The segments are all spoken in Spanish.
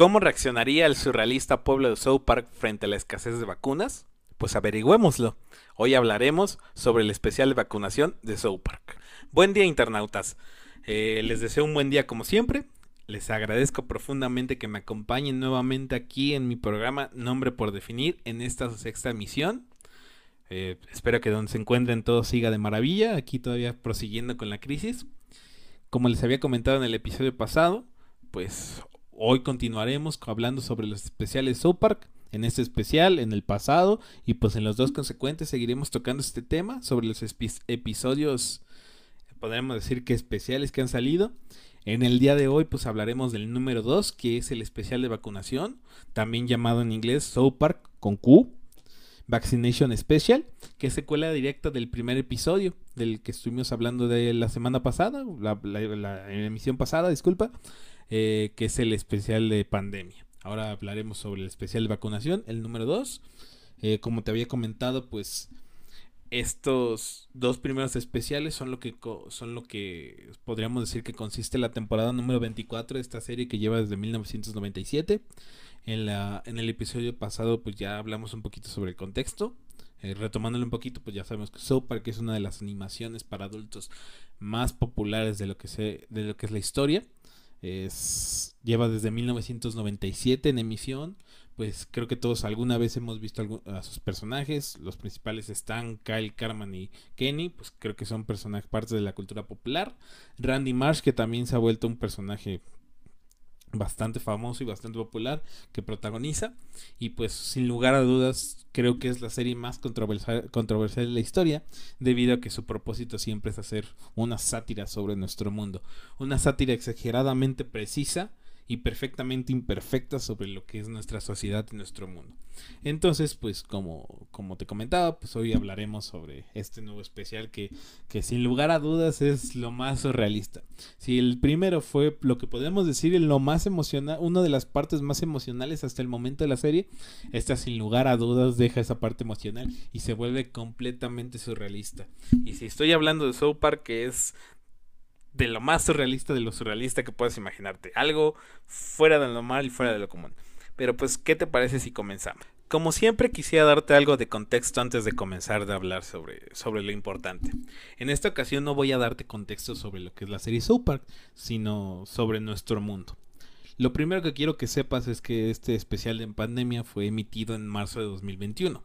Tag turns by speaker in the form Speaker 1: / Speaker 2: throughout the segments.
Speaker 1: ¿Cómo reaccionaría el surrealista pueblo de South Park frente a la escasez de vacunas? Pues averigüémoslo. Hoy hablaremos sobre el especial de vacunación de South Park. Buen día internautas. Eh, les deseo un buen día como siempre. Les agradezco profundamente que me acompañen nuevamente aquí en mi programa Nombre por Definir en esta sexta emisión. Eh, espero que donde se encuentren todo siga de maravilla. Aquí todavía prosiguiendo con la crisis. Como les había comentado en el episodio pasado, pues Hoy continuaremos hablando sobre los especiales South Park. En este especial, en el pasado y pues en los dos consecuentes seguiremos tocando este tema sobre los episodios, podríamos decir que especiales que han salido. En el día de hoy pues hablaremos del número 2 que es el especial de vacunación, también llamado en inglés South Park con Q, Vaccination Special, que es secuela directa del primer episodio del que estuvimos hablando de la semana pasada, la, la emisión pasada, disculpa. Eh, que es el especial de pandemia. Ahora hablaremos sobre el especial de vacunación, el número 2. Eh, como te había comentado, pues estos dos primeros especiales son lo que son lo que podríamos decir que consiste la temporada número 24 de esta serie que lleva desde 1997. En, la, en el episodio pasado pues ya hablamos un poquito sobre el contexto. Eh, un poquito, pues ya sabemos que South Park es una de las animaciones para adultos más populares de lo que, se, de lo que es la historia. Es, lleva desde 1997 en emisión. Pues creo que todos alguna vez hemos visto a sus personajes. Los principales están Kyle, Carman y Kenny. Pues creo que son personajes parte de la cultura popular. Randy Marsh, que también se ha vuelto un personaje bastante famoso y bastante popular que protagoniza. Y pues sin lugar a dudas creo que es la serie más controversial, controversial de la historia debido a que su propósito siempre es hacer una sátira sobre nuestro mundo. Una sátira exageradamente precisa y perfectamente imperfecta sobre lo que es nuestra sociedad y nuestro mundo. Entonces, pues como, como te comentaba, pues hoy hablaremos sobre este nuevo especial que, que sin lugar a dudas es lo más realista. Si el primero fue lo que podemos decir lo más emocional, una de las partes más emocionales hasta el momento de la serie, esta sin lugar a dudas deja esa parte emocional y se vuelve completamente surrealista. Y si estoy hablando de South Park, que es de lo más surrealista de lo surrealista que puedas imaginarte. Algo fuera de lo normal y fuera de lo común. Pero pues, ¿qué te parece si comenzamos? Como siempre quisiera darte algo de contexto antes de comenzar de hablar sobre, sobre lo importante. En esta ocasión no voy a darte contexto sobre lo que es la serie South Park, sino sobre nuestro mundo. Lo primero que quiero que sepas es que este especial de pandemia fue emitido en marzo de 2021.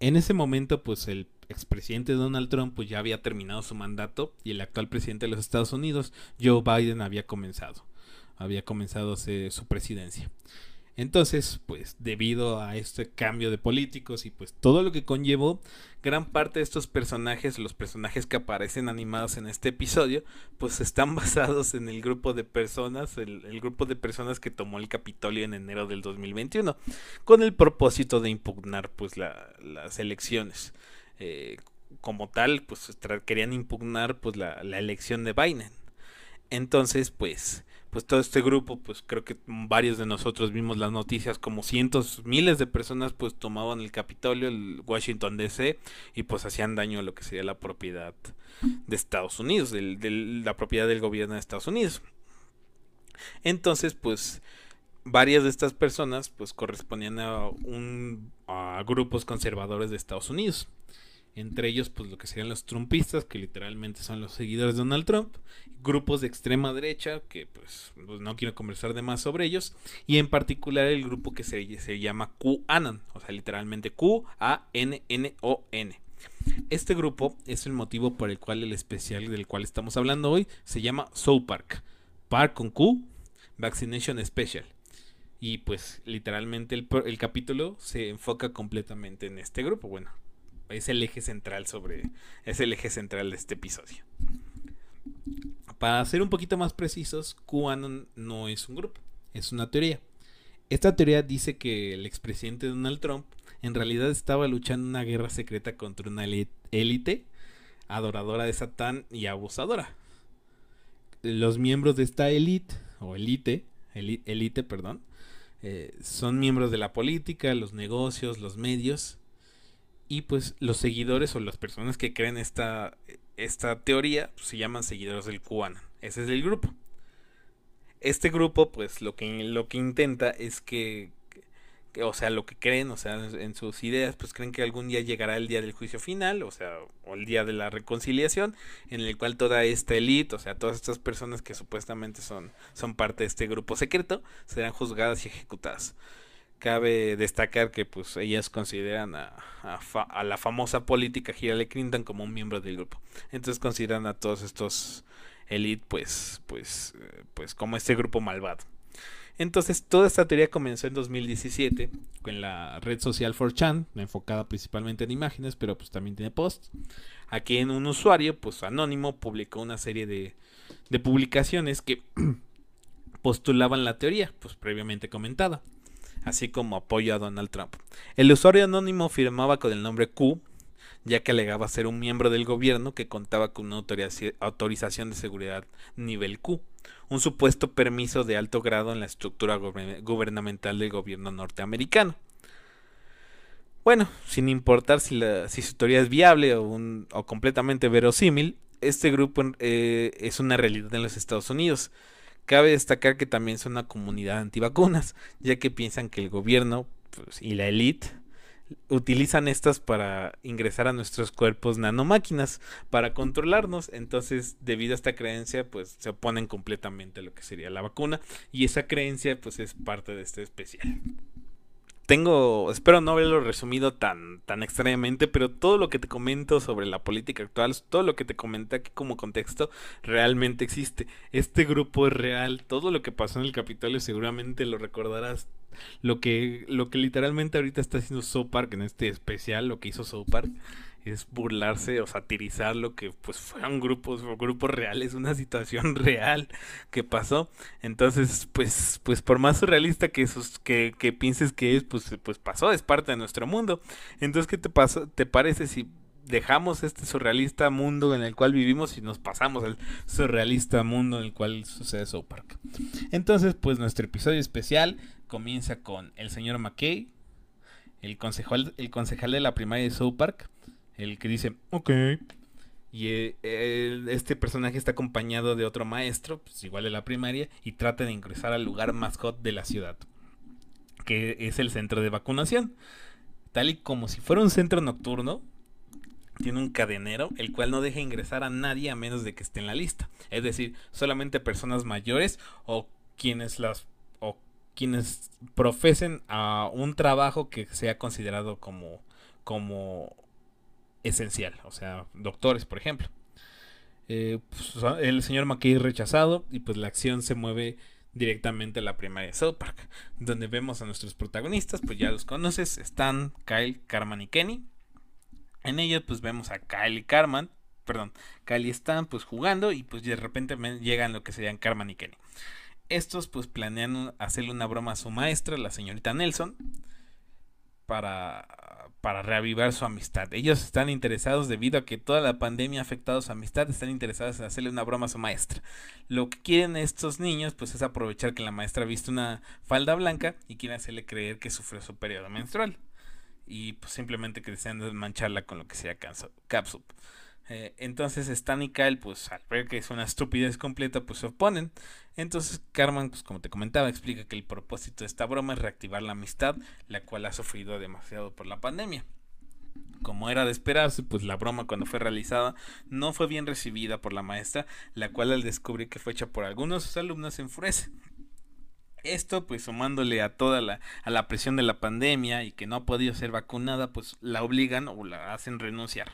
Speaker 1: En ese momento, pues el expresidente Donald Trump pues ya había terminado su mandato y el actual presidente de los Estados Unidos, Joe Biden, había comenzado, había comenzado su presidencia. Entonces, pues debido a este cambio de políticos y pues todo lo que conllevó, gran parte de estos personajes, los personajes que aparecen animados en este episodio, pues están basados en el grupo de personas, el, grupo de personas que tomó el Capitolio en enero del 2021, con el propósito de impugnar pues las elecciones. Eh, como tal, pues querían impugnar pues la, la elección de Biden. Entonces, pues pues todo este grupo, pues creo que varios de nosotros vimos las noticias como cientos, miles de personas pues tomaban el Capitolio, el Washington DC y pues hacían daño a lo que sería la propiedad de Estados Unidos, la propiedad del gobierno de Estados Unidos. Entonces pues varias de estas personas pues correspondían a, un, a grupos conservadores de Estados Unidos entre ellos pues lo que serían los trumpistas, que literalmente son los seguidores de Donald Trump, grupos de extrema derecha, que pues, pues no quiero conversar de más sobre ellos, y en particular el grupo que se, se llama QAnon, o sea, literalmente Q-A-N-N-O-N. Este grupo es el motivo por el cual el especial del cual estamos hablando hoy se llama South Park. Park con Q, Vaccination Special. Y pues literalmente el, el capítulo se enfoca completamente en este grupo. Bueno, es el eje central sobre. Es el eje central de este episodio. Para ser un poquito más precisos, QAnon no es un grupo, es una teoría. Esta teoría dice que el expresidente Donald Trump en realidad estaba luchando una guerra secreta contra una élite adoradora de Satán y abusadora. Los miembros de esta élite, o élite, perdón, eh, son miembros de la política, los negocios, los medios, y pues los seguidores o las personas que creen esta, esta teoría pues, se llaman seguidores del QAnon. Ese es el grupo. este grupo, pues lo que, lo que intenta es que, o sea, lo que creen, o sea, en sus ideas, pues creen que algún día llegará el día del juicio final, o sea, o el día de la reconciliación, en el cual toda esta élite, o sea, todas estas personas que supuestamente son, son parte de este grupo secreto, serán juzgadas y ejecutadas. Cabe destacar que pues ellas consideran a, a, la famosa política Hillary Clinton como un miembro del grupo. Entonces consideran a todos estos elite pues pues eh, pues como este grupo malvado. Entonces toda esta teoría comenzó en 2017 con la red social 4chan, enfocada principalmente en imágenes, pero pues también tiene posts. Aquí en un usuario pues anónimo publicó una serie de, de publicaciones que postulaban la teoría, pues previamente comentada así como apoyo a Donald Trump. El usuario anónimo firmaba con el nombre Q, ya que alegaba ser un miembro del gobierno que contaba con una autorización de seguridad nivel Q, un supuesto permiso de alto grado en la estructura gubernamental del gobierno norteamericano. Bueno, sin importar si, su teoría es viable o, completamente verosímil, este grupo eh, es una realidad en los Estados Unidos Cabe destacar que también son una comunidad antivacunas, ya que piensan que el gobierno pues, y la élite utilizan estas para ingresar a nuestros cuerpos nanomáquinas para controlarnos. Entonces, debido a esta creencia, pues se oponen completamente a lo que sería la vacuna. Y esa creencia, pues es parte de este especial tengo, espero no haberlo resumido tan, tan extrañamente, pero todo lo que te comento sobre la política actual, todo lo que te comenté aquí como contexto, realmente existe. Este grupo es real, todo lo que pasó en el Capitolio seguramente lo recordarás. Lo que, lo que literalmente ahorita está haciendo South Park en este especial, lo que hizo South Park, es burlarse o satirizar lo que pues fueron grupos grupos reales, una situación real que pasó. Entonces, pues, pues por más surrealista que, esos, que, que pienses que es, pues, pues pasó, es parte de nuestro mundo. Entonces, ¿qué te, pasó, te parece si dejamos este surrealista mundo en el cual vivimos y nos pasamos al surrealista mundo en el cual sucede South Park? Entonces, pues nuestro episodio especial comienza con el señor McKay, el concejal, el concejal de la primaria de South Park, el que dice, ok. Y eh, este personaje está acompañado de otro maestro, pues igual de la primaria, y trata de ingresar al lugar más hot de la ciudad, que es el centro de vacunación. Tal y como si fuera un centro nocturno, tiene un cadenero, el cual no deja ingresar a nadie a menos de que esté en la lista. Es decir, solamente personas mayores o quienes las o quienes profesen a un trabajo que sea considerado como como esencial, o sea, doctores, por ejemplo. Eh, pues, el señor McKay rechazado y pues la acción se mueve directamente a la primaria de South Park, donde vemos a nuestros protagonistas, pues ya los conoces, están Kyle, Carman y Kenny. En ellos pues vemos a Kyle y Carman, perdón, Kyle y Stan pues jugando y pues de repente llegan lo que serían Carman y Kenny. Estos pues planean hacerle una broma a su maestra, la señorita Nelson, para para reavivar su amistad. Ellos están interesados debido a que toda la pandemia ha afectado su amistad, están interesados en hacerle una broma a su maestra. Lo que quieren estos niños pues es aprovechar que la maestra ha visto una falda blanca y quieren hacerle creer que sufrió su periodo menstrual. Y pues simplemente que desean desmancharla con lo que sea capsup. Eh, entonces Stan y Kyle, pues al ver que es una estupidez completa, pues se oponen. Entonces Carmen, pues como te comentaba, explica que el propósito de esta broma es reactivar la amistad, la cual ha sufrido demasiado por la pandemia. Como era de esperarse, pues la broma cuando fue realizada no fue bien recibida por la maestra, la cual al descubrir que fue hecha por algunos de sus alumnos se enfurece. Esto pues sumándole a toda la, a la presión de la pandemia y que no ha podido ser vacunada, pues la obligan o la hacen renunciar.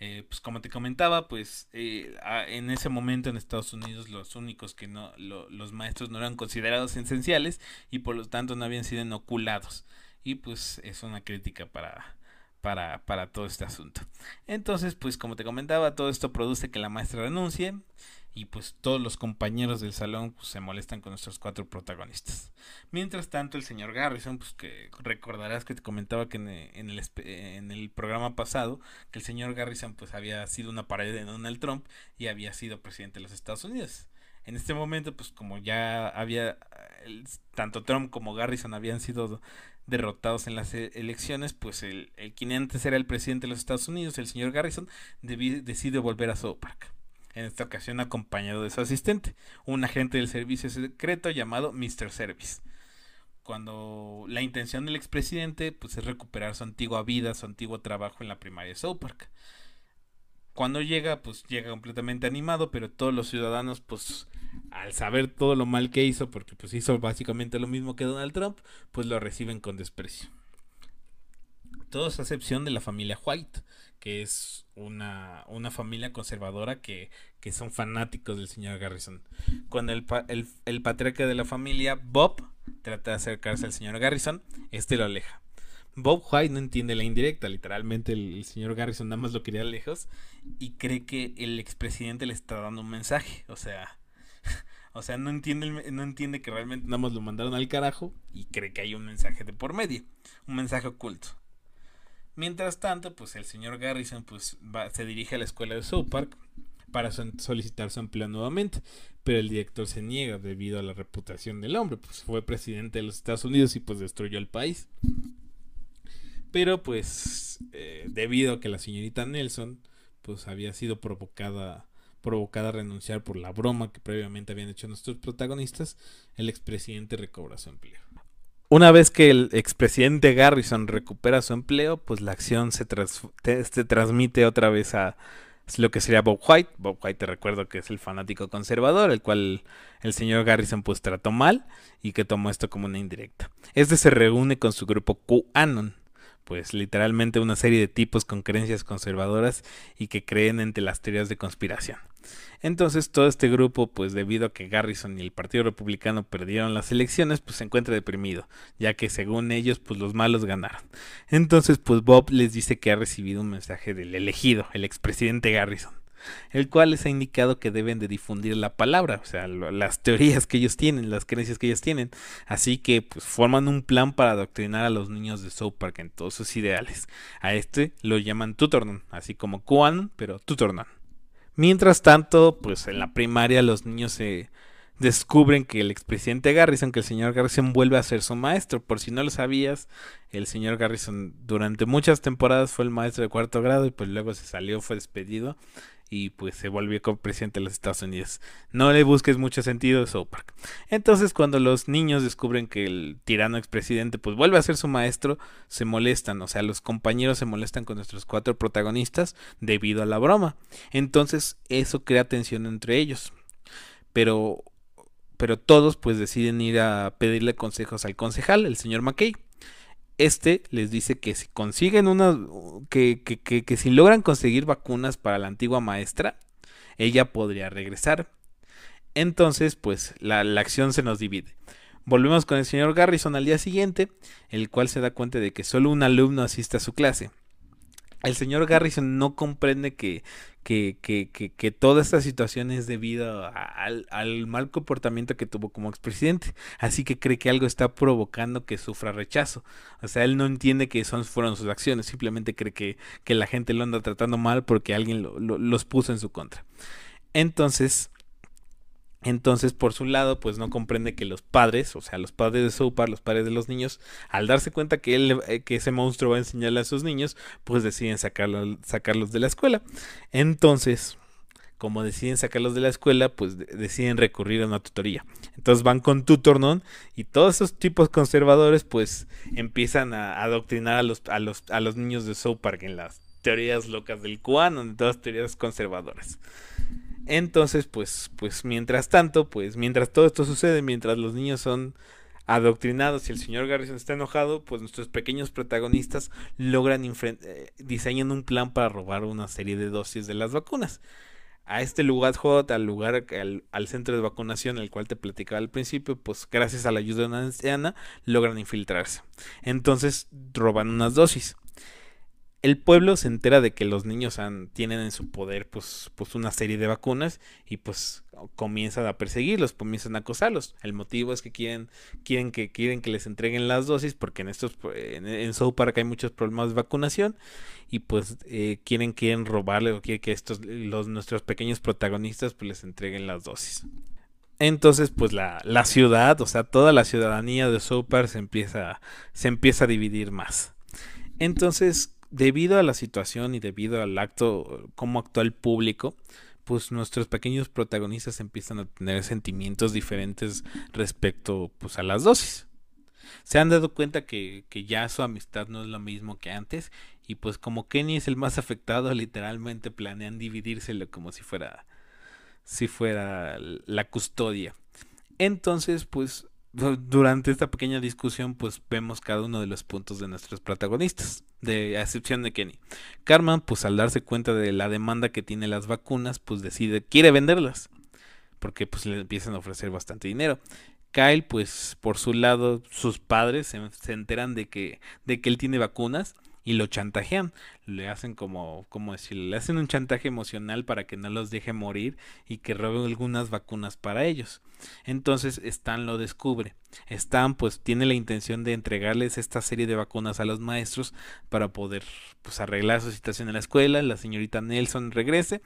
Speaker 1: Eh, pues como te comentaba, pues eh, en ese momento en Estados Unidos los únicos que no, los maestros no eran considerados esenciales y por lo tanto no habían sido inoculados. Y pues es una crítica para, para, para todo este asunto. Entonces, pues como te comentaba, todo esto produce que la maestra renuncie y pues todos los compañeros del salón pues, se molestan con nuestros cuatro protagonistas. Mientras tanto, el señor Garrison, pues que recordarás que te comentaba que en, el, programa pasado, que el señor Garrison pues había sido una pared de Donald Trump y había sido presidente de los Estados Unidos. En este momento, pues como ya había, tanto Trump como Garrison habían sido derrotados en las e, elecciones, pues el, el quien antes era el presidente de los Estados Unidos, el señor Garrison, decide volver a South Park en esta ocasión acompañado de su asistente, un agente del servicio secreto llamado Mr. Service. Cuando la intención del expresidente pues, es recuperar su antigua vida, su antiguo trabajo en la primaria de South Park. Cuando llega, pues llega completamente animado, pero todos los ciudadanos, pues al saber todo lo mal que hizo, porque pues hizo básicamente lo mismo que Donald Trump, pues lo reciben con desprecio. Todos a excepción de la familia White, que es una, una familia conservadora que, que, son fanáticos del señor Garrison. Cuando el, el, el patriarca de la familia, Bob, trata de acercarse al señor Garrison, este lo aleja. Bob White no entiende la indirecta, literalmente el, señor Garrison nada más lo quería lejos y cree que el expresidente le está dando un mensaje, o sea, o sea, no entiende, no entiende que realmente nada más lo mandaron al carajo y cree que hay un mensaje de por medio, un mensaje oculto. Mientras tanto, pues el señor Garrison pues se dirige a la escuela de South Park para solicitar su empleo nuevamente, pero el director se niega debido a la reputación del hombre, pues fue presidente de los Estados Unidos y pues destruyó el país. Pero pues eh, debido a que la señorita Nelson pues había sido provocada provocada a renunciar por la broma que previamente habían hecho nuestros protagonistas, el expresidente recobra su empleo. Una vez que el expresidente Garrison recupera su empleo, pues la acción se, se transmite otra vez a lo que sería Bob White. Bob White te recuerdo que es el fanático conservador, el cual el señor Garrison pues trató mal y que tomó esto como una indirecta. Este se reúne con su grupo QAnon, pues literalmente una serie de tipos con creencias conservadoras y que creen entre las teorías de conspiración. Entonces todo este grupo, pues debido a que Garrison y el Partido Republicano perdieron las elecciones, pues se encuentra deprimido, ya que según ellos, pues los malos ganaron. Entonces, pues Bob les dice que ha recibido un mensaje del elegido, el expresidente Garrison el cual les ha indicado que deben de difundir la palabra, o sea, las teorías que ellos tienen, las creencias que ellos tienen. Así que pues forman un plan para adoctrinar a los niños de South Park en todos sus ideales. A este lo llaman Tutornon, así como Kuan, pero Tutornon. Mientras tanto, pues en la primaria los niños se descubren que el expresidente Garrison, que el señor Garrison vuelve a ser su maestro. Por si no lo sabías, el señor Garrison durante muchas temporadas fue el maestro de cuarto grado y pues luego se salió, fue despedido y pues se volvió presidente de los Estados Unidos. No le busques mucho sentido a Park. Entonces cuando los niños descubren que el tirano expresidente pues vuelve a ser su maestro, se molestan, o sea, los compañeros se molestan con nuestros cuatro protagonistas debido a la broma. Entonces eso crea tensión entre ellos. Pero pero todos pues deciden ir a pedirle consejos al concejal, el señor McKay este les dice que si consiguen una, que, que, que, si logran conseguir vacunas para la antigua maestra, ella podría regresar. Entonces, pues la, la, acción se nos divide. Volvemos con el señor Garrison al día siguiente, el cual se da cuenta de que solo un alumno asiste a su clase el señor Garrison no comprende que, que, que, que, toda esta situación es debido al, al, mal comportamiento que tuvo como expresidente. Así que cree que algo está provocando que sufra rechazo. O sea, él no entiende que son, fueron sus acciones, simplemente cree que, que la gente lo anda tratando mal porque alguien lo, los puso en su contra. Entonces, entonces, por su lado, pues no comprende que los padres, o sea, los padres de Soapar, los padres de los niños, al darse cuenta que, él, eh, que ese monstruo va a enseñarle a sus niños, pues deciden sacarlo, sacarlos de la escuela. Entonces, como deciden sacarlos de la escuela, pues deciden recurrir a una tutoría. Entonces van con Tutornon y todos esos tipos conservadores, pues empiezan a adoctrinar a los, a los, a los niños de South en las teorías locas del Kuan, en todas teorías conservadoras. Entonces, pues, pues mientras tanto, pues mientras todo esto sucede, mientras los niños son adoctrinados y el señor Garrison está enojado, pues nuestros pequeños protagonistas logran eh, diseñan un plan para robar una serie de dosis de las vacunas. A este lugar al lugar, al, al centro de vacunación, el cual te platicaba al principio, pues gracias a la ayuda de una anciana, logran infiltrarse. Entonces roban unas dosis el pueblo se entera de que los niños tienen en su poder pues, pues una serie de vacunas y pues comienzan a perseguirlos, comienzan a acosarlos. El motivo es que quieren, quieren que quieren que les entreguen las dosis porque en estos en, South Park hay muchos problemas de vacunación y pues eh, quieren quieren robarle o quieren que estos nuestros pequeños protagonistas pues les entreguen las dosis. Entonces, pues la, la ciudad, o sea, toda la ciudadanía de South se empieza, se empieza a dividir más. Entonces, debido a la situación y debido al acto, cómo actuó el público, pues nuestros pequeños protagonistas empiezan a tener sentimientos diferentes respecto pues a las dosis. Se han dado cuenta que, que ya su amistad no es lo mismo que antes y pues como Kenny es el más afectado, literalmente planean dividírselo como si fuera si fuera la custodia. Entonces, pues durante esta pequeña discusión, pues vemos cada uno de los puntos de nuestros protagonistas, de excepción de Kenny. Carmen, pues al darse cuenta de la demanda que tiene las vacunas, pues decide, quiere venderlas, porque pues le empiezan a ofrecer bastante dinero. Kyle, pues por su lado, sus padres se, se enteran de que, de que él tiene vacunas y lo chantajean. Le hacen como, como decirle, le hacen un chantaje emocional para que no los deje morir y que robe algunas vacunas para ellos. Entonces Stan lo descubre. Stan pues tiene la intención de entregarles esta serie de vacunas a los maestros para poder pues arreglar su situación en la escuela. La señorita Nelson regrese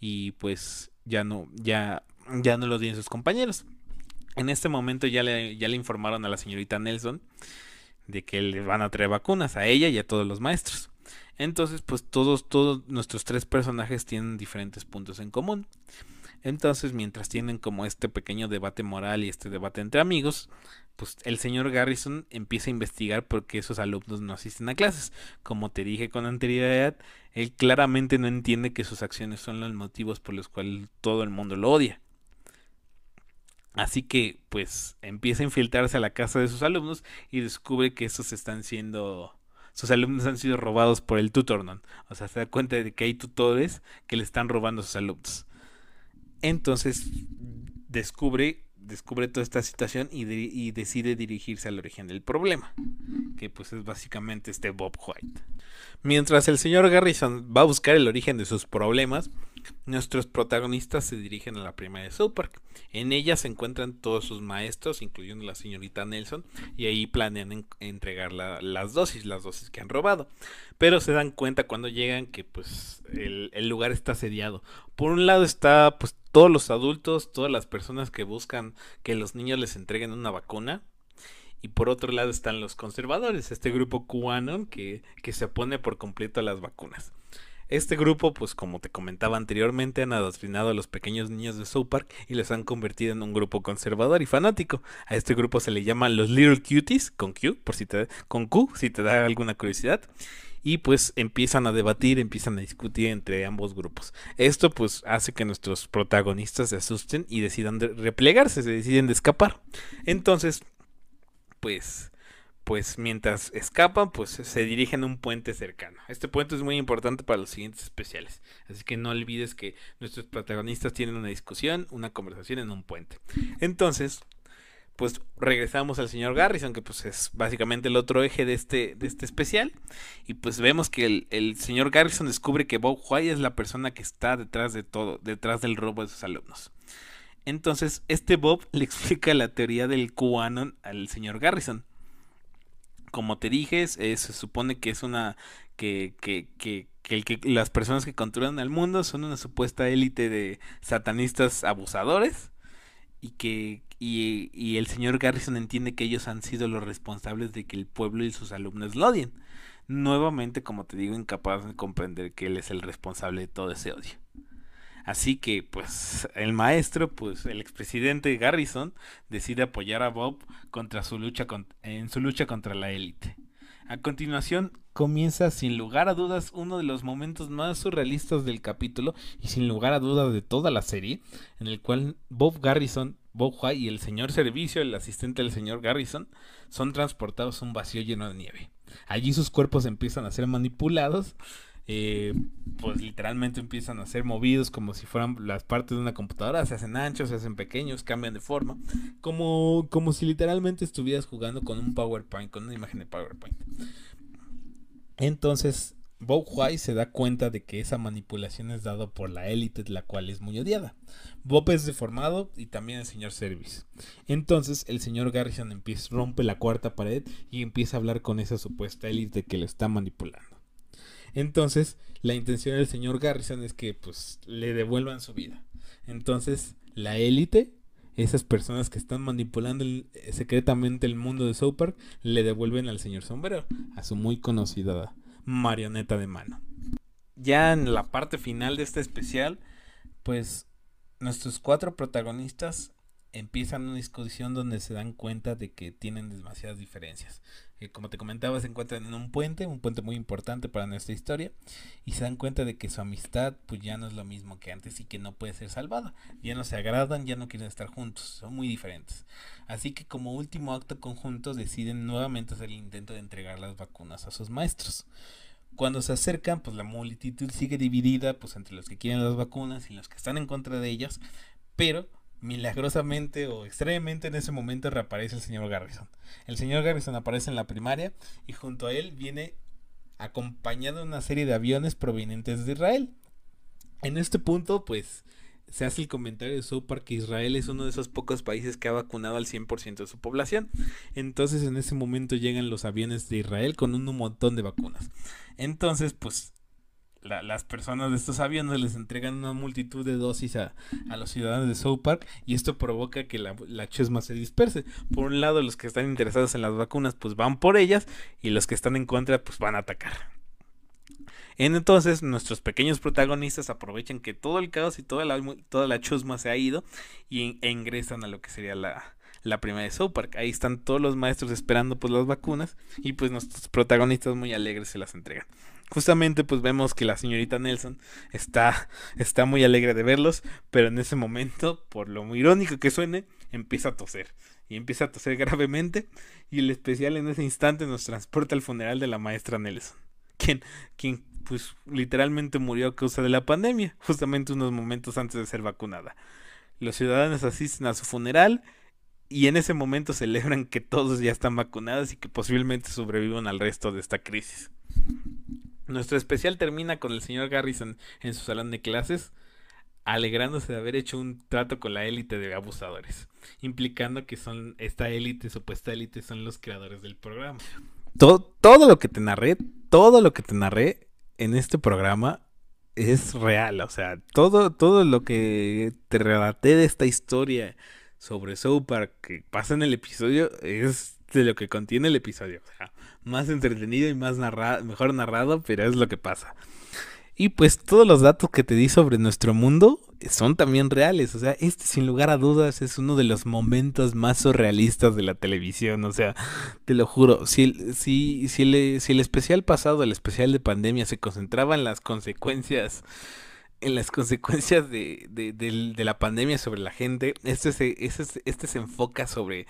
Speaker 1: y pues ya no, ya, ya no lo tienen sus compañeros. En este momento ya le, ya le informaron a la señorita Nelson de que le van a traer vacunas a ella y a todos los maestros. Entonces, pues todos, todos nuestros tres personajes tienen diferentes puntos en común. Entonces, mientras tienen como este pequeño debate moral y este debate entre amigos, pues el señor Garrison empieza a investigar por qué esos alumnos no asisten a clases. Como te dije con anterioridad, él claramente no entiende que sus acciones son los motivos por los cuales todo el mundo lo odia. Así que pues empieza a infiltrarse a la casa de sus alumnos y descubre que estos están siendo... Sus alumnos han sido robados por el tutornon. O sea, se da cuenta de que hay tutores que le están robando a sus alumnos. Entonces descubre, descubre toda esta situación y, y decide dirigirse al origen del problema. Que pues es básicamente este Bob White. Mientras el señor Garrison va a buscar el origen de sus problemas, Nuestros protagonistas se dirigen a la primaria de South Park. En ella se encuentran todos sus maestros, incluyendo la señorita Nelson, y ahí planean entregar las dosis, las dosis que han robado. Pero se dan cuenta cuando llegan que pues el, lugar está asediado. Por un lado está pues todos los adultos, todas las personas que buscan que los niños les entreguen una vacuna. Y por otro lado están los conservadores, este grupo QAnon que se opone por completo a las vacunas. Este grupo, pues como te comentaba anteriormente, han adoctrinado a los pequeños niños de South Park y los han convertido en un grupo conservador y fanático. A este grupo se le llama los Little Cuties, con Q, por si te, con Q, si te da alguna curiosidad. Y pues empiezan a debatir, empiezan a discutir entre ambos grupos. Esto pues hace que nuestros protagonistas se asusten y decidan replegarse, se deciden de escapar. Entonces, pues pues mientras escapan, pues se dirigen a un puente cercano. Este puente es muy importante para los siguientes especiales, así que no olvides que nuestros protagonistas tienen una discusión, una conversación en un puente. Entonces, pues regresamos al señor Garrison, que pues es básicamente el otro eje de este, de este especial, y pues vemos que el, señor Garrison descubre que Bob White es la persona que está detrás de todo, detrás del robo de sus alumnos. Entonces, este Bob le explica la teoría del QAnon al señor Garrison como te dije, se supone que es una que, que, que, que, las personas que controlan el mundo son una supuesta élite de satanistas abusadores y que y, y, el señor Garrison entiende que ellos han sido los responsables de que el pueblo y sus alumnos lo odien. Nuevamente, como te digo, incapaz de comprender que él es el responsable de todo ese odio. Así que, pues, el maestro, pues, el expresidente Garrison decide apoyar a Bob contra su lucha en su lucha contra la élite. A continuación, comienza sin lugar a dudas uno de los momentos más surrealistas del capítulo y sin lugar a dudas de toda la serie, en el cual Bob Garrison, Bob White y el señor servicio, el asistente del señor Garrison, son transportados a un vacío lleno de nieve. Allí sus cuerpos empiezan a ser manipulados eh, pues literalmente empiezan a ser movidos como si fueran las partes de una computadora, se hacen anchos, se hacen pequeños, cambian de forma, como, como si literalmente estuvieras jugando con un PowerPoint, con una imagen de PowerPoint. Entonces, Bob White se da cuenta de que esa manipulación es dada por la élite, la cual es muy odiada. Bob es deformado y también el señor Service. Entonces el señor Garrison empieza, rompe la cuarta pared y empieza a hablar con esa supuesta élite que lo está manipulando. Entonces, la intención del señor Garrison es que pues le devuelvan su vida. Entonces, la élite, esas personas que están manipulando secretamente el mundo de South le devuelven al señor sombrero, a su muy conocida marioneta de mano. Ya en la parte final de este especial, pues nuestros cuatro protagonistas empiezan una discusión donde se dan cuenta de que tienen demasiadas diferencias. Eh, como te comentaba, se encuentran en un puente, un puente muy importante para nuestra historia, y se dan cuenta de que su amistad pues ya no es lo mismo que antes y que no puede ser salvada. Ya no se agradan, ya no quieren estar juntos, son muy diferentes. Así que como último acto conjunto deciden nuevamente hacer el intento de entregar las vacunas a sus maestros. Cuando se acercan, pues la multitud sigue dividida pues entre los que quieren las vacunas y los que están en contra de ellas, pero milagrosamente o extrañamente en ese momento reaparece el señor Garrison. El señor Garrison aparece en la primaria y junto a él viene acompañado de una serie de aviones provenientes de Israel. En este punto, pues, se hace el comentario de South que Israel es uno de esos pocos países que ha vacunado al 100% de su población. Entonces, en ese momento llegan los aviones de Israel con un montón de vacunas. Entonces, pues, las personas de estos aviones les entregan una multitud de dosis a, los ciudadanos de South Park y esto provoca que la, la, chusma se disperse. Por un lado, los que están interesados en las vacunas pues van por ellas y los que están en contra pues van a atacar. Entonces nuestros pequeños protagonistas aprovechan que todo el caos y toda la, toda la chusma se ha ido y, e ingresan a lo que sería la, la de South Park. Ahí están todos los maestros esperando pues las vacunas y pues nuestros protagonistas muy alegres se las entregan justamente pues vemos que la señorita Nelson está, está muy alegre de verlos, pero en ese momento, por lo irónico que suene, empieza a toser. Y empieza a toser gravemente. Y el especial en ese instante nos transporta al funeral de la maestra Nelson. Quien, quien pues literalmente murió a causa de la pandemia, justamente unos momentos antes de ser vacunada. Los ciudadanos asisten a su funeral y en ese momento celebran que todos ya están vacunados y que posiblemente sobrevivan al resto de esta crisis. Nuestro especial termina con el señor Garrison en su salón de clases, alegrándose de haber hecho un trato con la élite de abusadores, implicando que son esta élite, supuesta élite, son los creadores del programa. Todo, todo lo que te narré, todo lo que te narré en este programa es real, o sea, todo, todo lo que te relaté de esta historia sobre South que pasa en el episodio es de lo que contiene el episodio. O sea, más entretenido y más narrado, mejor narrado, pero es lo que pasa. Y pues todos los datos que te di sobre nuestro mundo son también reales. O sea, este sin lugar a dudas es uno de los momentos más surrealistas de la televisión. O sea, te lo juro, si, si, si, el, si el especial pasado, el especial de pandemia, se concentraba en las consecuencias en las consecuencias de, de, de, la pandemia sobre la gente, este se, este, este se enfoca sobre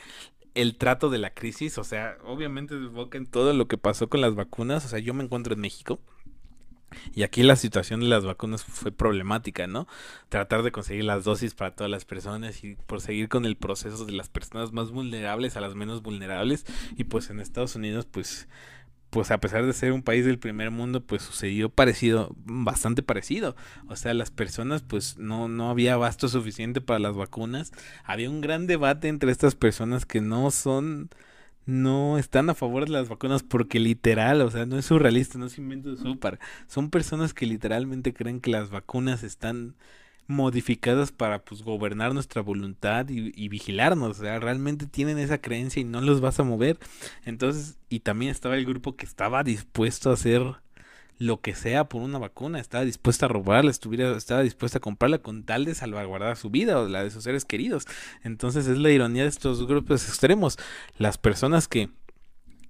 Speaker 1: el trato de la crisis, o sea, obviamente enfoca en todo lo que pasó con las vacunas, o sea, yo me encuentro en México. Y aquí la situación de las vacunas fue problemática, ¿no? Tratar de conseguir las dosis para todas las personas y proseguir con el proceso de las personas más vulnerables a las menos vulnerables. Y pues en Estados Unidos, pues pues a pesar de ser un país del primer mundo, pues sucedió parecido, bastante parecido. O sea, las personas, pues no, no había abasto suficiente para las vacunas. Había un gran debate entre estas personas que no son, no están a favor de las vacunas porque literal, o sea, no es surrealista, no es invento de súper. Son personas que literalmente creen que las vacunas están modificadas para pues gobernar nuestra voluntad y, vigilarnos. O sea, realmente tienen esa creencia y no los vas a mover. Entonces, y también estaba el grupo que estaba dispuesto a hacer lo que sea por una vacuna, estaba dispuesta a robarla, estuviera, estaba dispuesta a comprarla con tal de salvaguardar su vida o la de sus seres queridos. Entonces es la ironía de estos grupos extremos. Las personas que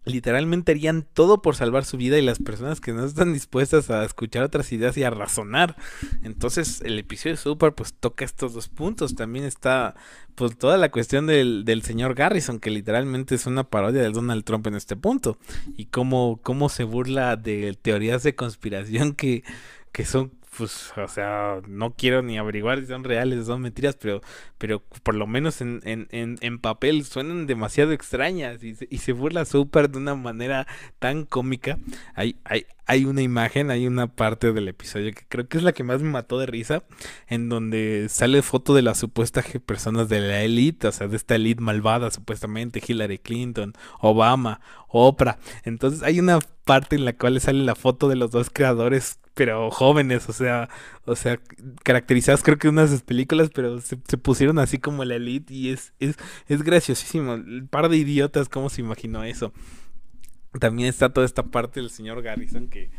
Speaker 1: literalmente harían todo por salvar su vida y las personas que no están dispuestas a escuchar otras ideas y a razonar. Entonces el episodio de Super pues toca estos dos puntos. También está pues toda la cuestión del, del señor Garrison que literalmente es una parodia de Donald Trump en este punto. Y cómo, cómo se burla de teorías de conspiración que, que son pues, o sea, no quiero ni averiguar si son reales o son mentiras, pero, pero por lo menos en, en, en, papel suenan demasiado extrañas y se, y se burla súper de una manera tan cómica. Hay, hay, hay una imagen, hay una parte del episodio que creo que es la que más me mató de risa, en donde sale foto de las supuestas personas de la élite, o sea, de esta élite malvada, supuestamente, Hillary Clinton, Obama, Oprah. Entonces hay una parte en la cual sale la foto de los dos creadores, pero jóvenes, o sea, o sea, caracterizadas creo que unas películas, pero se, pusieron así como la élite y es, es, es graciosísimo. El par de idiotas, ¿cómo se imaginó eso? También está toda esta parte del señor Garrison que,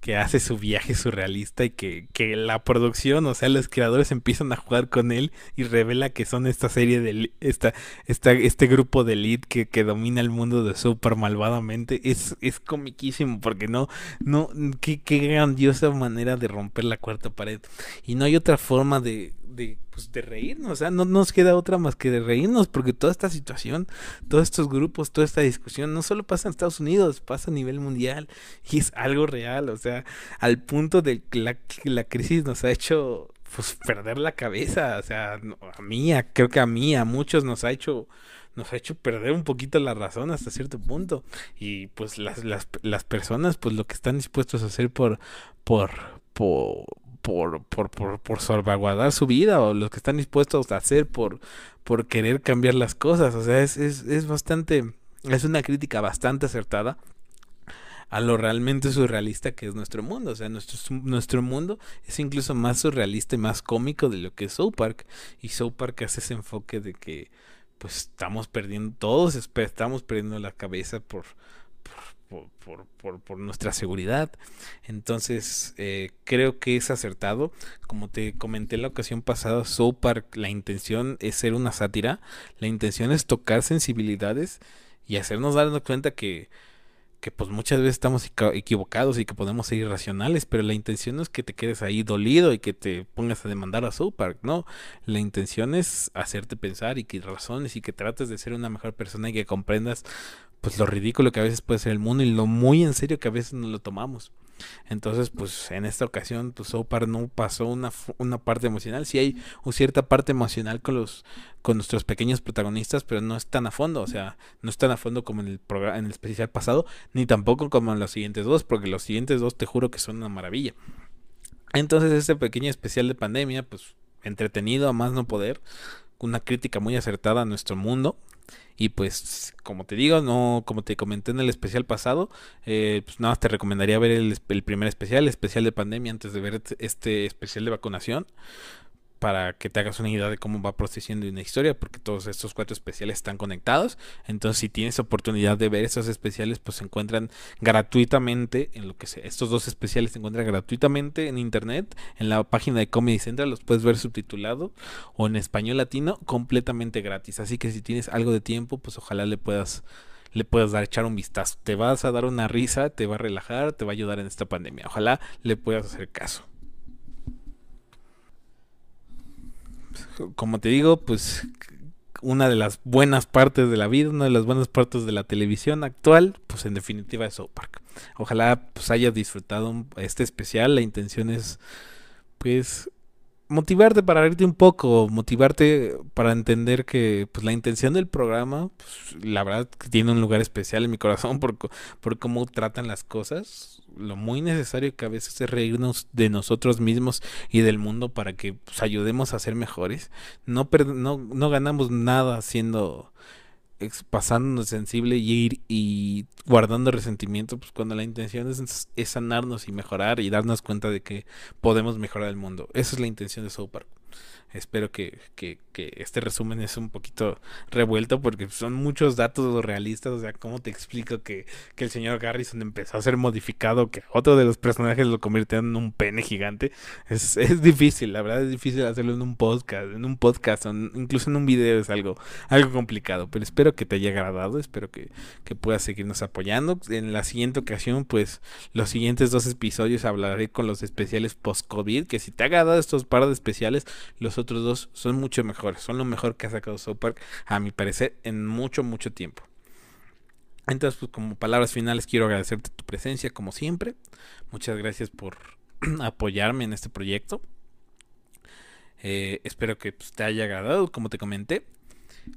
Speaker 1: que hace su viaje surrealista y que, que, la producción, o sea, los creadores empiezan a jugar con él y revela que son esta serie de esta, esta, este grupo de elite que, que domina el mundo de super malvadamente. Es, es comiquísimo porque no, no, qué, qué grandiosa manera de romper la cuarta pared. Y no hay otra forma de, de, pues, de reírnos, o sea, no nos queda otra más que de reírnos, porque toda esta situación, todos estos grupos, toda esta discusión, no solo pasa en Estados Unidos, pasa a nivel mundial, y es algo real, o sea, al punto de que la, la crisis nos ha hecho pues perder la cabeza, o sea, a mí, creo que a mí, a muchos nos ha hecho nos ha hecho perder un poquito la razón hasta cierto punto y pues las, las, las personas pues lo que están dispuestos a hacer por, por por, por, por, por, salvaguardar su vida o los que están dispuestos a hacer por, por querer cambiar las cosas. O sea, es, es, es bastante, es una crítica bastante acertada a lo realmente surrealista que es nuestro mundo. O sea, nuestro, nuestro mundo es incluso más surrealista y más cómico de lo que es South Park. Y South Park hace ese enfoque de que pues estamos perdiendo, todos estamos perdiendo la cabeza por, por, por, por, nuestra seguridad. Entonces, eh, creo que es acertado. Como te comenté la ocasión pasada, South Park, la intención es ser una sátira. La intención es tocar sensibilidades y hacernos darnos cuenta que, que pues muchas veces estamos equivocados y que podemos ser irracionales, pero la intención no es que te quedes ahí dolido y que te pongas a demandar a South Park, no. La intención es hacerte pensar y que razones y que trates de ser una mejor persona y que comprendas pues lo ridículo que a veces puede ser el mundo y lo muy en serio que a veces no lo tomamos. Entonces, pues en esta ocasión, pues Sopar no pasó una, una parte emocional. Sí hay una cierta parte emocional con los con nuestros pequeños protagonistas, pero no es tan a fondo, o sea, no es tan a fondo como en el programa, en el especial pasado, ni tampoco como en los siguientes dos, porque los siguientes dos te juro que son una maravilla. Entonces, este pequeño especial de pandemia, pues entretenido a más no poder, una crítica muy acertada a nuestro mundo, y pues, como te digo, no, como te comenté en el especial pasado, eh, pues nada más te recomendaría ver el, el primer especial, el especial de pandemia, antes de ver este especial de vacunación para que te hagas una idea de cómo va procesando una historia, porque todos estos cuatro especiales están conectados. Entonces, si tienes oportunidad de ver esos especiales, pues se encuentran gratuitamente en lo que sea. Estos dos especiales se encuentran gratuitamente en internet, en la página de Comedy Central, los puedes ver subtitulado o en español latino, completamente gratis. Así que si tienes algo de tiempo, pues ojalá le puedas le puedas dar echar un vistazo. Te vas a dar una risa, te va a relajar, te va a ayudar en esta pandemia. Ojalá le puedas hacer caso. Como te digo, pues una de las buenas partes de la vida, una de las buenas partes de la televisión actual, pues en definitiva es South Park. Ojalá pues hayas disfrutado este especial, la intención es pues motivarte para reírte un poco, motivarte para entender que pues la intención del programa, pues, la verdad que tiene un lugar especial en mi corazón por, por cómo tratan las cosas, lo muy necesario que a veces es reírnos de nosotros mismos y del mundo para que pues, ayudemos a ser mejores. No, no, no ganamos nada siendo pasándonos sensible y ir y guardando resentimiento, pues cuando la intención es, sanarnos y mejorar y darnos cuenta de que podemos mejorar el mundo. Esa es la intención de South. Espero que, que, que, este resumen es un poquito revuelto porque son muchos datos realistas. O sea, ¿cómo te explico que, que el señor Garrison empezó a ser modificado? Que otro de los personajes lo convirtió en un pene gigante. Es, es difícil, la verdad es difícil hacerlo en un podcast. En un podcast, o incluso en un video es algo, algo complicado. Pero espero que te haya agradado. Espero que, que puedas seguirnos apoyando. En la siguiente ocasión, pues los siguientes dos episodios hablaré con los especiales post-COVID. Que si te ha agradado estos par de especiales, los otros dos son mucho mejores. Son lo mejor que ha sacado South Park, a mi parecer, en mucho, mucho tiempo. Entonces, pues como palabras finales, quiero agradecerte tu presencia, como siempre. Muchas gracias por apoyarme en este proyecto. Eh, espero que pues, te haya agradado, como te comenté.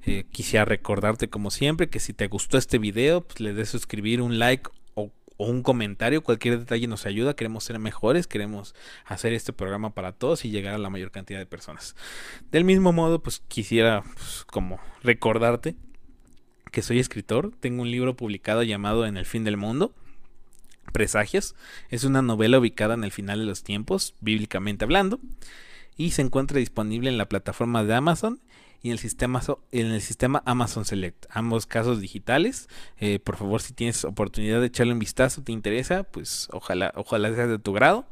Speaker 1: Eh, quisiera recordarte, como siempre, que si te gustó este video, pues le des suscribir, un like o un comentario, cualquier detalle nos ayuda, queremos ser mejores, queremos hacer este programa para todos y llegar a la mayor cantidad de personas. Del mismo modo, pues quisiera pues, como recordarte que soy escritor, tengo un libro publicado llamado En el fin del mundo. Presagios. Es una novela ubicada en el final de los tiempos, bíblicamente hablando, y se encuentra disponible en la plataforma de Amazon y en el sistema, en el sistema Amazon Select. Ambos casos digitales. Eh, por favor, si tienes oportunidad de echarle un vistazo, te interesa, pues ojalá, ojalá sea de tu grado.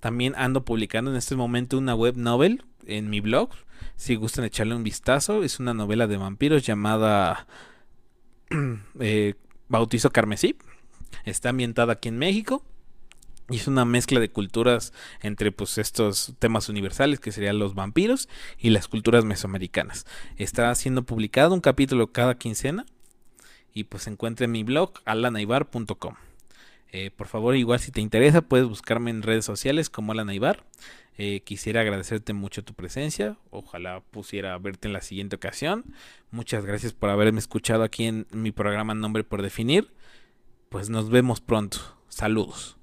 Speaker 1: También ando publicando en este momento una web novel en mi blog. Si gustan echarle un vistazo, es una novela de vampiros llamada eh, Bautizo Carmesí. Está ambientada aquí en México. Y es una mezcla de culturas entre pues estos temas universales que serían los vampiros y las culturas mesoamericanas. Está siendo publicado un capítulo cada quincena y pues se encuentra en mi blog alanaibar.com. Eh, por favor, igual si te interesa, puedes buscarme en redes sociales como Alan eh, quisiera agradecerte mucho tu presencia. Ojalá pusiera verte en la siguiente ocasión. Muchas gracias por haberme escuchado aquí en mi programa Nombre por Definir. Pues nos vemos pronto. Saludos.